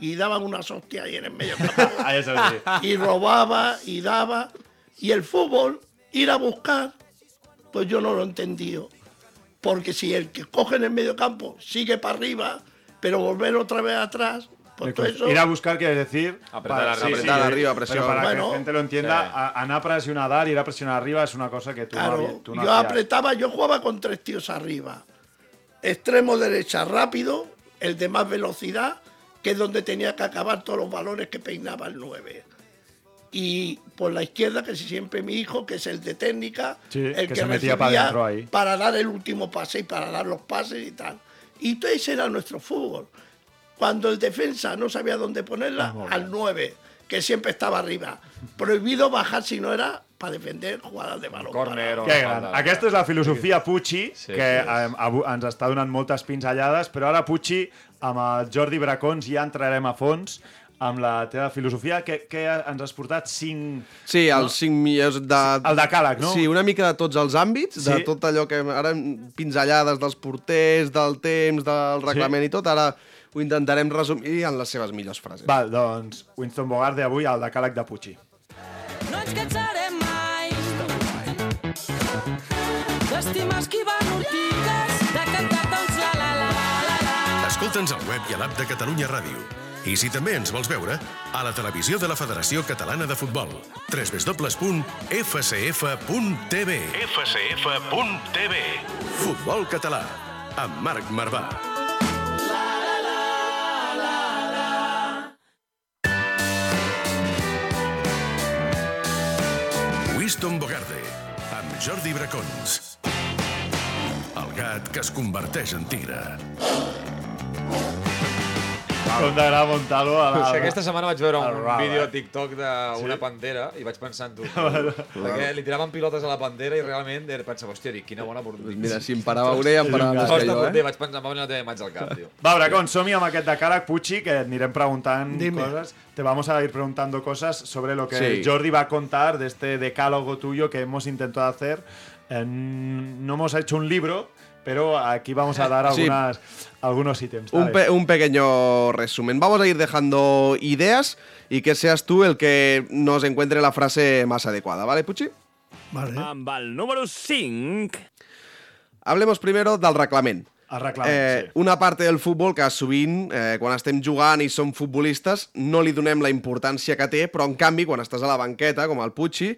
Y daban unas hostias ahí en el medio campo. Ah, y robaba y daba. Y el fútbol, ir a buscar, pues yo no lo he entendido. Porque si el que coge en el medio campo sigue para arriba, pero volver otra vez atrás, pues todo eso... Ir a buscar quiere decir... Apretar para- arriba. Apretar eh, arriba, presión. Pero para que Bueno, la gente lo entienda, sí. a- a presionar dalt, ir a presionar arriba es una cosa que tú no, Claro, habías- tú no yo hacías. apretaba, yo jugaba con tres tíos arriba. Extremo derecha rápido, el de más velocidad, que es donde tenía que acabar todos los balones que peinaba el 9. Y por la izquierda, que siempre mi hijo, que es el de técnica, Sí, el que que, se metía para adentro ahí. para dar el último pase y para dar los pases y tal. Y todo ese era nuestro fútbol. Cuando el defensa no sabía dónde ponerla, al 9, que siempre estaba arriba. Prohibido bajar si no era para defender jugadas de balón. O Que falta. Aquesta és la filosofia Pucci, Sí, que sí. eh, ens està donant moltes pinzellades, però ara Pucci, amb el Jordi Bracons, ja entrarem a fons amb la teva filosofia, que, que ens has portat cinc... Sí, els cinc millors de... El decàleg, no? Sí, una mica de tots els àmbits, de Sí. tot allò que ara pinzellades dels porters, del temps, del reglament i tot, ara ho intentarem resumir en les seves millors frases. Val, doncs, Winston Bogarde avui al decàleg de Pucci. No ens cansarem mai d'estimar esquivant ortigues, de cantar tots la la la la la. Escolta'ns al web i a l'app de Catalunya Ràdio. I si també ens vols veure, a la televisió de la Federació Catalana de Futbol. www.fcf.tv fcf.tv Futbol català, amb Marc Marvà. Winston Bogarde, amb Jordi Bracons. El gat que es converteix en tigre. Com t'agrada Montalo a la... Sí, aquesta setmana vaig veure un vídeo a TikTok d'una pantera i vaig pensar en tu. perquè li tiraven pilotes a la pantera i realment pensava, hòstia, dic, quina bona oportunitat. Doncs mira, si em parava una ja em parava més que jo, eh? vaig pensar, em va venir la teva imatge al cap, tio. Va, Bracons, som-hi amb aquest decàleg Pucci, que et anirem preguntant Dime. cosas. Te vamos a ir preguntando cosas sobre lo que Sí. Jordi va a contar de este decálogo tuyo que hemos intentado hacer. En- no hemos hecho un libro, pero aquí vamos a dar Sí. algunas, algunos ítems. Un, pe- un pequeño resumen. Vamos a ir dejando ideas y que seas tú el que nos encuentre la frase más adecuada, ¿vale, Puchi? Vale. Amb el número 5... Hablemos primero del reglament. El reglament, eh, sí. Una part del futbol que sovint, eh, quan estem jugant i som futbolistes, no li donem la importància que té, però en canvi, quan estàs a la banqueta, com el Pucci,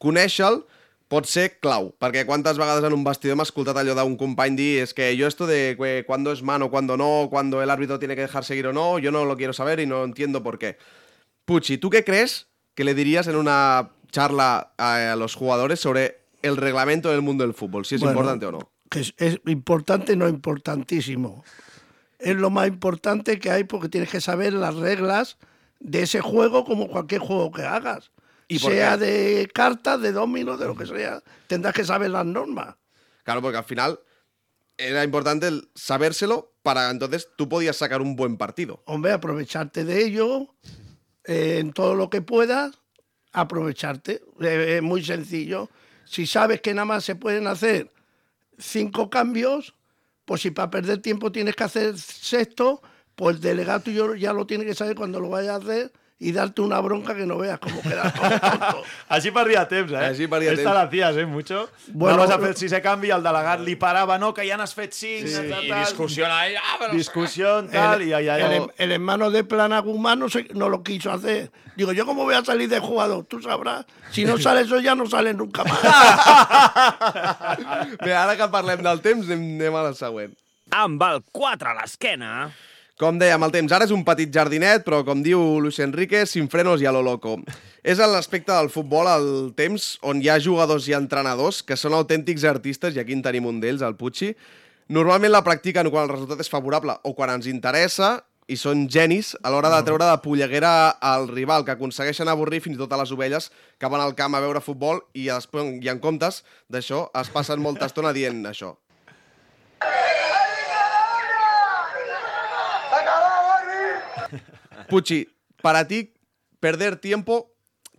conèixer-lo pot ser clau, perquè quantes vegades en un vestidor m'ha escoltat allò d'un company dir és que jo esto de que cuando es mano, cuando no, cuando el árbitro tiene que dejar seguir o no, yo no lo quiero saber y no entiendo por qué. Pucci, ¿tú qué crees que le dirías en una charla a, a los jugadores sobre el reglamento del mundo del fútbol, si es Bueno, importante o no? Que es, es importante, no importantísimo. Es lo más importante que hay porque tienes que saber las reglas de ese juego como cualquier juego que hagas. ¿Y sea qué? de cartas, de dominos, de lo que sea. Tendrás que saber las normas. Claro, porque al final era importante el sabérselo para entonces tú podías sacar un buen partido. Hombre, aprovecharte de ello eh, en todo lo que puedas, aprovecharte. Eh, es muy sencillo. Si sabes que nada más se pueden hacer cinco cambios, pues si para perder tiempo tienes que hacer sexto, pues el delegado ya lo tiene que saber cuando lo vayas a hacer y darte una bronca que no veas cómo queda todo tonto. Així perdia temps, eh? Així perdia Esta temps. la hacías, eh, mucho. Bueno, Anaves a fer el sisè canvi, el delegat li parava, no, que ja n'has fet cinc, Sí, tal, I tal. discussió ahí, ah, però... Discusión, tal, el, y allá el, el hermano de Planagumá no, se- no lo quiso hacer. Digo, ¿yo cómo voy a salir de jugador? Tú sabrás. Si no sale eso, ya no sale nunca más. Bé, ara que parlem del temps, anem, anem a la següent. Amb el 4 a l'esquena... Com dèiem, el temps ara és un petit jardinet, però com diu Luis Enrique, sin frenos y a lo loco. És en l'aspecte del futbol el temps on hi ha jugadors i entrenadors que són autèntics artistes, i aquí en tenim un d'ells, el Pucci. Normalment la practiquen quan el resultat és favorable o quan ens interessa, i són genis a l'hora de treure de polleguera al rival, que aconsegueixen avorrir fins i tot a les ovelles que van al camp a veure futbol i, després, i en comptes d'això es passen molta estona dient això. Puchi, para ti, perder tiempo,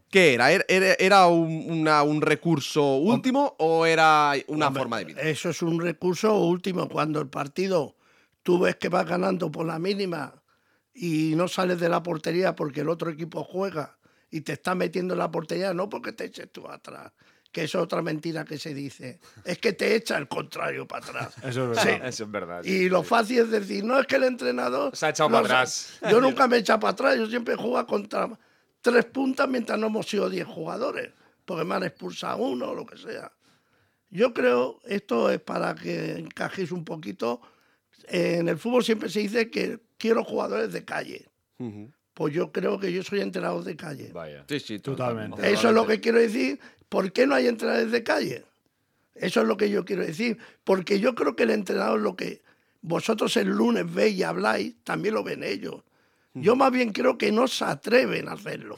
¿qué era? ¿Era- ¿Era, un, una- un recurso último o era una Hombre, forma de vida? Eso es un recurso último. Cuando el partido tú ves que vas ganando por la mínima y no sales de la portería porque el otro equipo juega y te está metiendo en la portería, no porque te eches tú atrás, que es otra mentira que se dice. Es que te echa el contrario para atrás. Eso es Sí. verdad. Eso es verdad. Y lo fácil es decir, no es que el entrenador... Se ha echado no, para atrás. Yo nunca me he echado para atrás, yo siempre he jugado contra tres puntas mientras no hemos sido diez jugadores, porque me han expulsado uno o lo que sea. Yo creo, esto es para que encajéis un poquito, en el fútbol siempre se dice que quiero jugadores de calle. Pues yo creo que yo soy entrenador de calle. Vaya. Sí, sí, Totalmente. Eso es lo que quiero decir. ¿Por qué no hay entrenadores de calle? Eso es lo que yo quiero decir. Porque yo creo que el entrenador, lo que vosotros el lunes veis y habláis, también lo ven ellos. Yo más bien creo que no se atreven a hacerlo.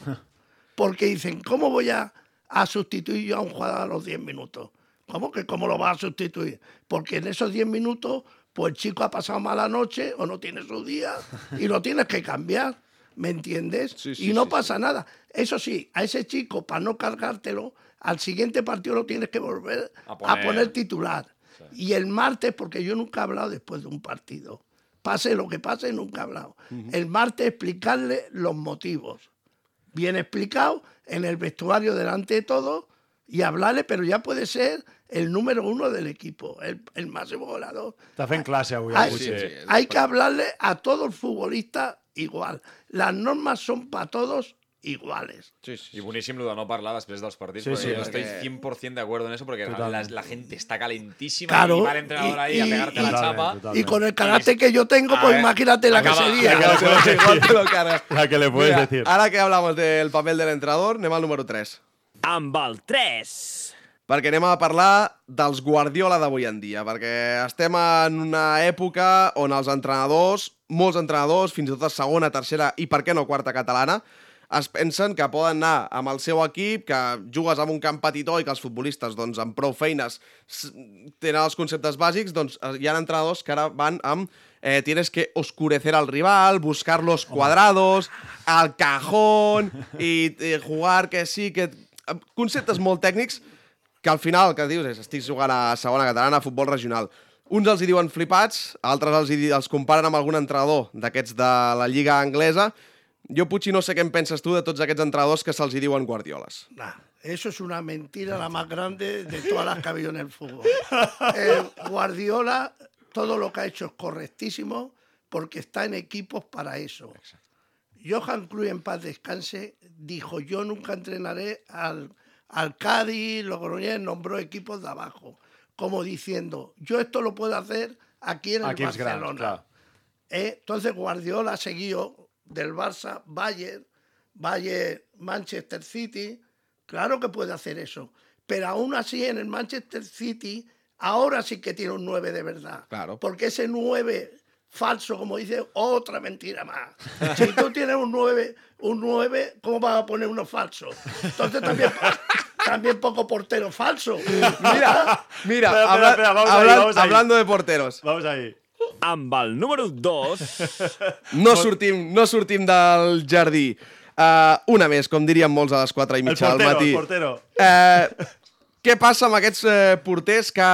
Porque dicen, ¿cómo voy a, a sustituir yo a un jugador a los 10 minutos? ¿Cómo que cómo lo vas a sustituir? Porque en esos 10 minutos, pues el chico ha pasado mala noche o no tiene su día y lo tienes que cambiar. ¿Me entiendes? sí, y no sí, pasa nada. Eso sí, a ese chico, para no cargártelo, al siguiente partido lo tienes que volver A a poner. titular. Y el martes, porque yo nunca he hablado después de un partido. Pase lo que pase, nunca he hablado. El martes explicarle los motivos. Bien explicado, en el vestuario delante de todos, y hablarle, pero ya puede ser el número uno del equipo, el, el máximo goleador. Està fent classe avui, Hay, hay que hablarle a todo el futbolista igual. Las normas son para todos iguales. Y buenísimo lo de no parlar después de los partidos, Sí, sí, yo estoy porque- 100% de acuerdo en eso, porque la, la gente está calentísima Claro, y va el entrenador ahí a y- pegarte y- la Totalmente, chapa. totalmente. Y con el carácter que yo tengo, A pues ver, imagínate la que acaba- sería. La que le puedes Igual te decir. lo. La que le puedes Mira, decir. Ara que hablamos del papel del entrenador, anem al número 3. Amb el 3. Perquè anem a parlar dels Guardiola d'avui en dia, perquè estem en una època on els entrenadors, molts entrenadors, fins i tot a segona, tercera i per què no quarta catalana, es pensen que poden anar amb el seu equip, que jugues en un camp petitó i que els futbolistes, doncs, amb prou feines tenen els conceptes bàsics, doncs eh, hi ha entrenadors que ara van amb eh, tienes que oscurecer al rival, buscar los cuadrados, al cajón i eh, jugar que sí, que... Conceptes molt tècnics que al final el que dius és estic jugant a segona catalana, a futbol regional. Uns els hi diuen flipats, altres els, hi, els comparen amb algun entrenador d'aquests de la lliga anglesa. Jo, Puig, no sé què en penses tu de tots aquests entrenadors que se'ls hi diuen guardioles. Nah, eso es una mentira la más grande de todas las que ha habido en el fútbol. Eh, Guardiola, todo lo que ha hecho es correctísimo porque está en equipos para eso. Johan Cruyff, en paz descanse, dijo, yo nunca entrenaré al, al Cádiz, Logroñés, nombró equipos de abajo, como diciendo, yo esto lo puedo hacer aquí en el grans, Barcelona. clar. Eh, Entonces Guardiola seguido del Barça, Bayern, Bayern, Manchester City. Claro que puede hacer eso. Pero aún así en el Manchester City ahora sí que tiene un 9 de verdad. Claro. Porque ese 9 falso, como dice, otra mentira más. Si tú tienes un 9, un 9, ¿cómo vas a poner uno falso? Entonces también, también poco portero falso. Mira, mira, espera, habla- espera, vamos ahí, ahí. hablando de porteros. Vamos ahí. Amb el número 2. No sortim, no sortim del jardí. Uh, una més, com dirien molts a les 4 i El mitja del portero, matí. el portero. Eh, què passa amb aquests eh, porters que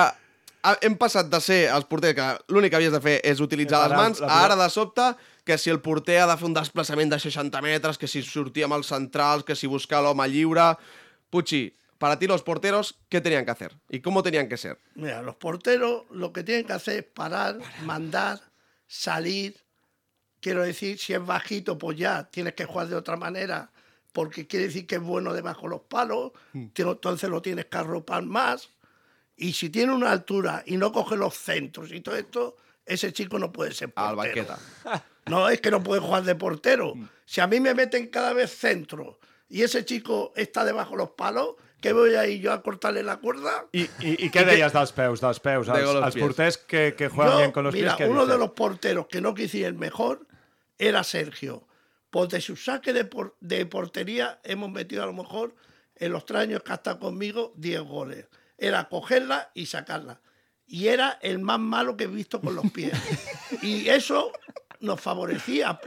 hem passat de ser els porters que l'únic que havies de fer és utilitzar les Parar mans, la ara de sobte que si el porter ha de fer un desplaçament de 60 metres, que si sortir amb els centrals, que si buscar l'home lliure... Puchi, para ti los porteros, ¿qué tenían que hacer? ¿Y cómo tenían que ser? Mira, los porteros lo que tienen que hacer es parar, mandar, salir. Quiero decir, si es bajito, pues ya tienes que jugar de otra manera, porque quiere decir que es bueno debajo de los palos, te- entonces lo tienes que arropar más. Y si tiene una altura y no coge los centros y todo esto, ese chico no puede ser portero. Al banqueta. No, es que no puede jugar de portero. Si a mí me meten cada vez centro y ese chico está debajo de los palos, ¿qué voy a ir yo a cortarle la cuerda? I, i, i què deies dels peus, dels peus? Pies. porters que, que juegan Yo, bien con los mira, pies, uno de los porteros que no quisiera el mejor era Sergio. Pues de su saque de, por- de portería hemos metido a lo mejor en los tres años que ha estado conmigo 10 goles. Era cogerla y sacarla. Y era el más malo que he visto con los pies. y eso nos favorecía.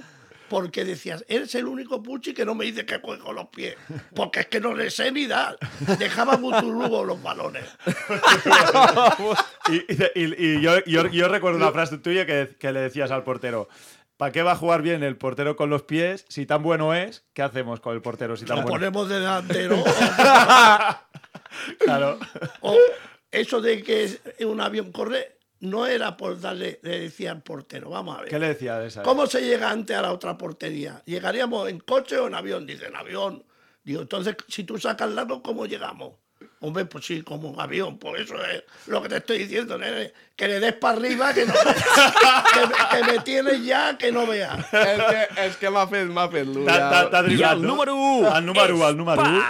Porque decías, eres el único Puchi que no me dice que juego los pies. Porque es que no le sé ni dar. Dejaba Butulugo los balones. Y, y- y yo, yo- yo recuerdo una frase tuya que, que le decías al portero. ¿Para qué va a jugar bien el portero con los pies? Si tan bueno es, ¿qué hacemos con el portero si tan Lo bueno ponemos de delantero. Claro. O eso de que un avión corre no era por darle, le decía al portero, vamos a ver. ¿Qué le decía de esa? ¿Cómo se llega antes a la otra portería? ¿Llegaríamos en coche o en avión? Dice, en avión. Digo, entonces, si tú sacas largo, ¿cómo llegamos? Hombre, pues sí, como un avión. Por eso es lo que te estoy diciendo, nene. Que le des para arriba, que, no, que, me- que me tienes ya, que no veas. És que, és que m'ha fet, m'ha fet l'ull. T'ha- el número 1 El número 1, el número 1.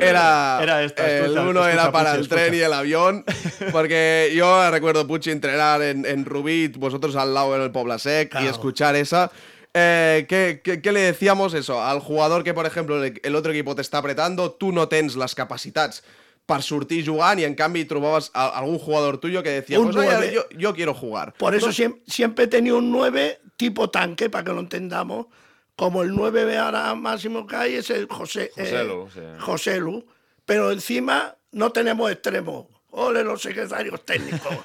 Era, Era esto, el escucha, uno escucha, era para el tren escucha. y el avión, porque yo recuerdo Puchi entrenar en, en Rubí, vosotros al lado en el Pobla Sec y Claro. escuchar esa. Eh, ¿qué, qué, qué le decíamos eso? Al jugador que, por ejemplo, el, otro equipo te está apretando, tú no tens les capacitats per sortir jugant i en canvi trobaves a, algun jugador tuyo que decía, Un pues oye, yo, yo quiero jugar. Por eso siem- siempre he tenido un 9 tipo tanque, para que lo entendamos. Como el 9 de ahora máximo que hay es el José, eh, Joselu, sí. Joselu. Pero encima no tenemos extremos. Ole los secretarios técnicos.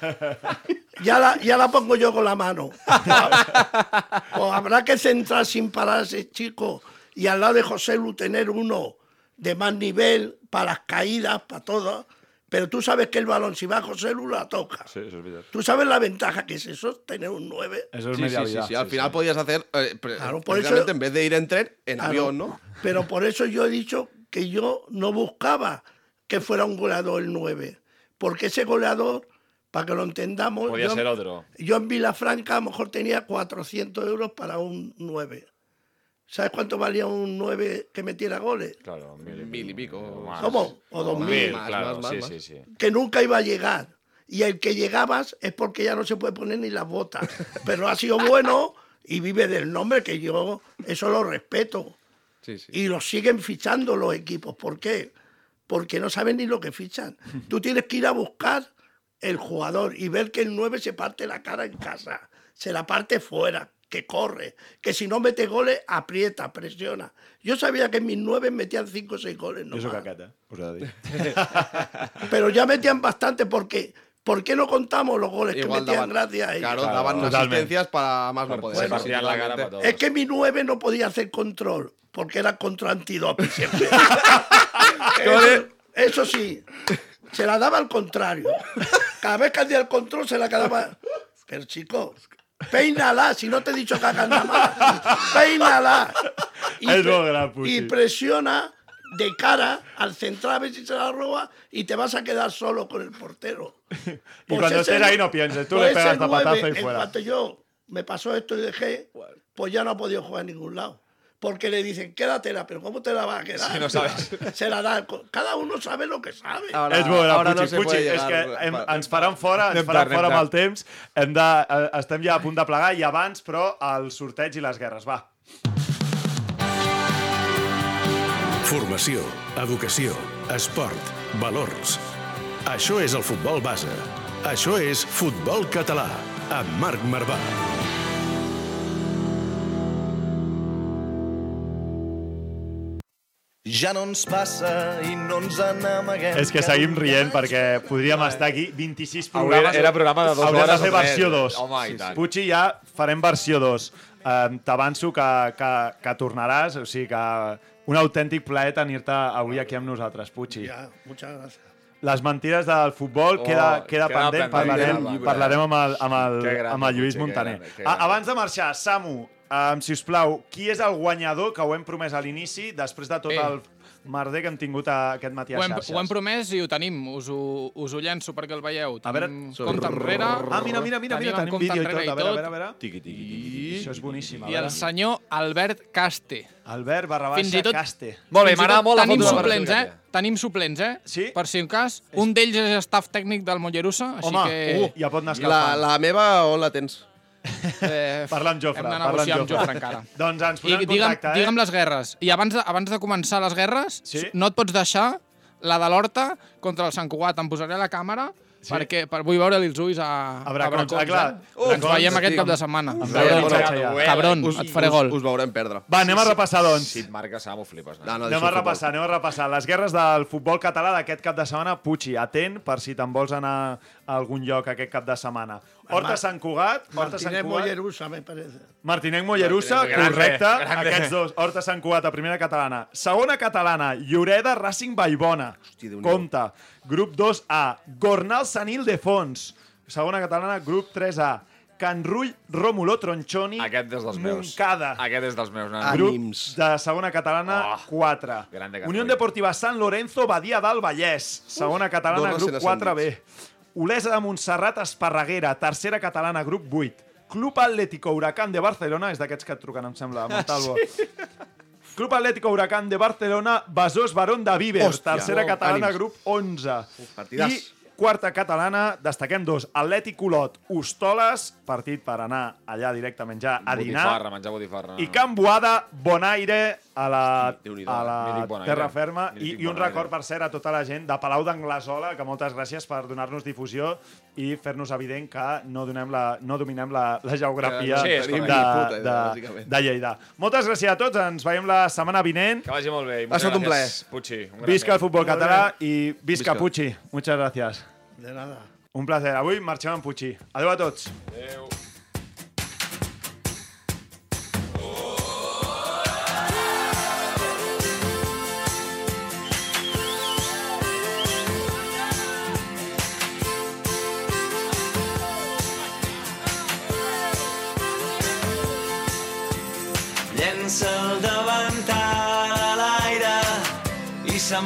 Ya la, ya la pongo yo con la mano. Pues habrá que centrar sin parar a ese chico y al lado de José Lu tener uno de más nivel para las caídas, para todo. Pero tú sabes que el balón, si va a José Lu, la toca. Sí, eso és veritat. ¿Tú sabes la ventaja que es eso? Tener un 9. Eso es Sí, media sí, sí, vida. sí, al final podías hacer, eh, Claro, por eso- en vez de ir en tren, en Claro. avión, ¿no? Pero por eso yo he dicho que yo no buscaba que fuera un goleador el 9. Porque ese goleador, para que lo entendamos. Podía yo, ser otro. Yo en Vilafranca a lo mejor tenía 400 euros para un 9. ¿Sabes cuánto valía un 9 que metiera goles? Claro, mil, Mil y pico. Más. ¿Cómo? O dos mil. Más, claro, más, más, sí, más. sí, sí. Que nunca iba a llegar. Y el que llegabas es porque ya no se puede poner ni las botas. Pero ha sido bueno y vive del nombre, que yo eso lo respeto. Sí, sí. Y los siguen fichando los equipos. ¿Por qué? Porque no saben ni lo que fichan. Tú tienes que ir a buscar el jugador y ver que el 9 se parte la cara en casa, se la parte fuera, que corre, que si no mete goles, aprieta, presiona. Yo sabía que en mis 9 metían 5 o 6 goles. Us ho he de dir. Pero ya metían bastante porque ¿por qué no contamos los goles que metían daban- gracias a ellos? Claro, Claro, daban asistencias para más no poder. Bueno, partían la cara para totalmente. todos. Es que mi 9 no podía hacer control, porque era contra antidoping siempre. eso, eso sí, se la daba al contrario. Cada vez que hacía el control se la quedaba. Pero chico, peínala, si no te he dicho que hagas nada más. Peínala. Y, gran, presiona de cara al central a ver si se la roba y te vas a quedar solo con el portero. Y Pues cuando estés ahí no pienses, tú pues le pegas nueve, y En fuera. cuanto yo me pasó esto y dejé, pues ya no ha podido jugar a ningún lado. Porque le dicen, quédatela, pero ¿cómo te la vas a quedar? Si no sabes. Se la da. Cada uno sabe lo que sabe. Ahora, és gran, ahora Puig. no se Puig, puede és llegar. que hem, ens faran fora, ens faran tard, fora amb el temps. Hem de, eh, estem ja a punt de plegar i abans, però, el sorteig i les guerres. Va. Formació, educació, esport, valors. Això és el futbol base. Això és Futbol Català, amb Marc Marvà. Ja no ens passa i no ens n'amaguem. És que seguim rient perquè podríem estar aquí 26 Avui programes. era- era programa de dos Haurem hores de fer versió 2. Home, i tant. Puig, ja farem versió 2. Um, T'avanço que, que, que tornaràs, o sigui que un autèntic plaer tenir-te avui aquí amb nosaltres, Puig. Ya, muchas gracias. Les mentides del futbol Oh, queda, queda, queda pendent, pendent, parlarem, parlarem amb el, amb el, gran, amb el Lluís que Montaner. gran, que gran. abans de marxar, Samu, um, si us plau, qui és el guanyador que ho hem promès a l'inici, després de tot Eh. el merder que hem tingut a, aquest matí a Ho hem, xarxes? ho hem promès i ho tenim. Us ho, us ho llenço perquè el veieu. A veure, Tenim compte enrere. Ah, mira, mira, mira, mira, el tenim compte vídeo i enrere tot. A veure, a veure, a veure. Tiqui, tiqui, I... Això és boníssim. I el senyor Albert Caste. Albert barra Fins i baixa tot- Caste. Molt bé, Fins i m'agrada tot molt la Tenim foto de la suplents, eh? Tenim suplents, eh? Sí? Per si un cas. Un d'ells és staff tècnic del Mollerussa, així Home, que... uh, ja pot anar La, escalfant. la meva on la tens? Eh, Parla amb Jofre. Hem de negociar amb Jofre. Jofre encara. doncs ens I posem en digue'm, contacte, digue'm eh? les guerres. I abans de, abans de començar les guerres, Sí? no et pots deixar la de l'Horta contra el Sant Cugat. Em posaré a la càmera Sí? perquè per, vull veure-li els ulls a, A Bracons. Ah, clar. Eh? Bracons, Ens veiem aquest sí. cap de setmana. Em a Xaià. Cabron, us, et faré gol. Us, us veurem perdre. Va, anem a repassar, doncs. Si et marca, Sam, ho flipes. No, no, Anem a repassar, anem a repassar. Les guerres del futbol català d'aquest cap de setmana, Puig, atent per si te'n vols anar a algun lloc aquest cap de setmana. Horta Mar- Sant Cugat, Horta Sant Martínez Cugat, Mollerusa, me parece. Martinenc Mollerussa, Grande, correcte, grande. aquests dos. Horta Sant Cugat a primera catalana. Segona catalana, Lloreda Racing Vallbona. Compte. Grup 2A, Gornal Sanil de Fons. Segona catalana, grup 3A. Can Rull Rómulo Tronchoni. Aquest és dels meus. Moncada. Aquest és dels meus. Grup Ànims. de segona catalana, Oh, 4. grande Can Unió. Deportiva San Lorenzo, Badia del Vallès. Segona catalana, dos grup recent 4B. Olesa de Montserrat, Esparreguera. Tercera catalana, grup 8. Club Atlético Huracán de Barcelona. És d'aquests que et truquen, em sembla, Montalvo. Club Atlético Huracán de Barcelona, Besòs Barón de Viver. Hòstia. Tercera Wow, catalana, ànims. grup 11. partidàs. I quarta catalana, destaquem dos. Atlètic Olot, Hostoles, partit per anar allà directament ja a dinar. Botifarra, menjar botifarra. I Can Boada, Bonaire, a la, Déu-n'hi-do. a la terra ferma. I, I un record, per cert, a tota la gent de Palau d'Anglesola, que moltes gràcies per donar-nos difusió i fer-nos evident que no, donem la, no dominem la, la geografia Sí, de, de, bàsicament. de Lleida. Moltes gràcies a tots, ens veiem la setmana vinent. Que vagi molt bé. Ha moltes estat un gràcies, Puig. Un gran Visca el futbol català i visca, Visca. Puig. Muchas gracias. De nada. Un placer. Avui marxem amb Puig. Adéu a tots. Adéu. I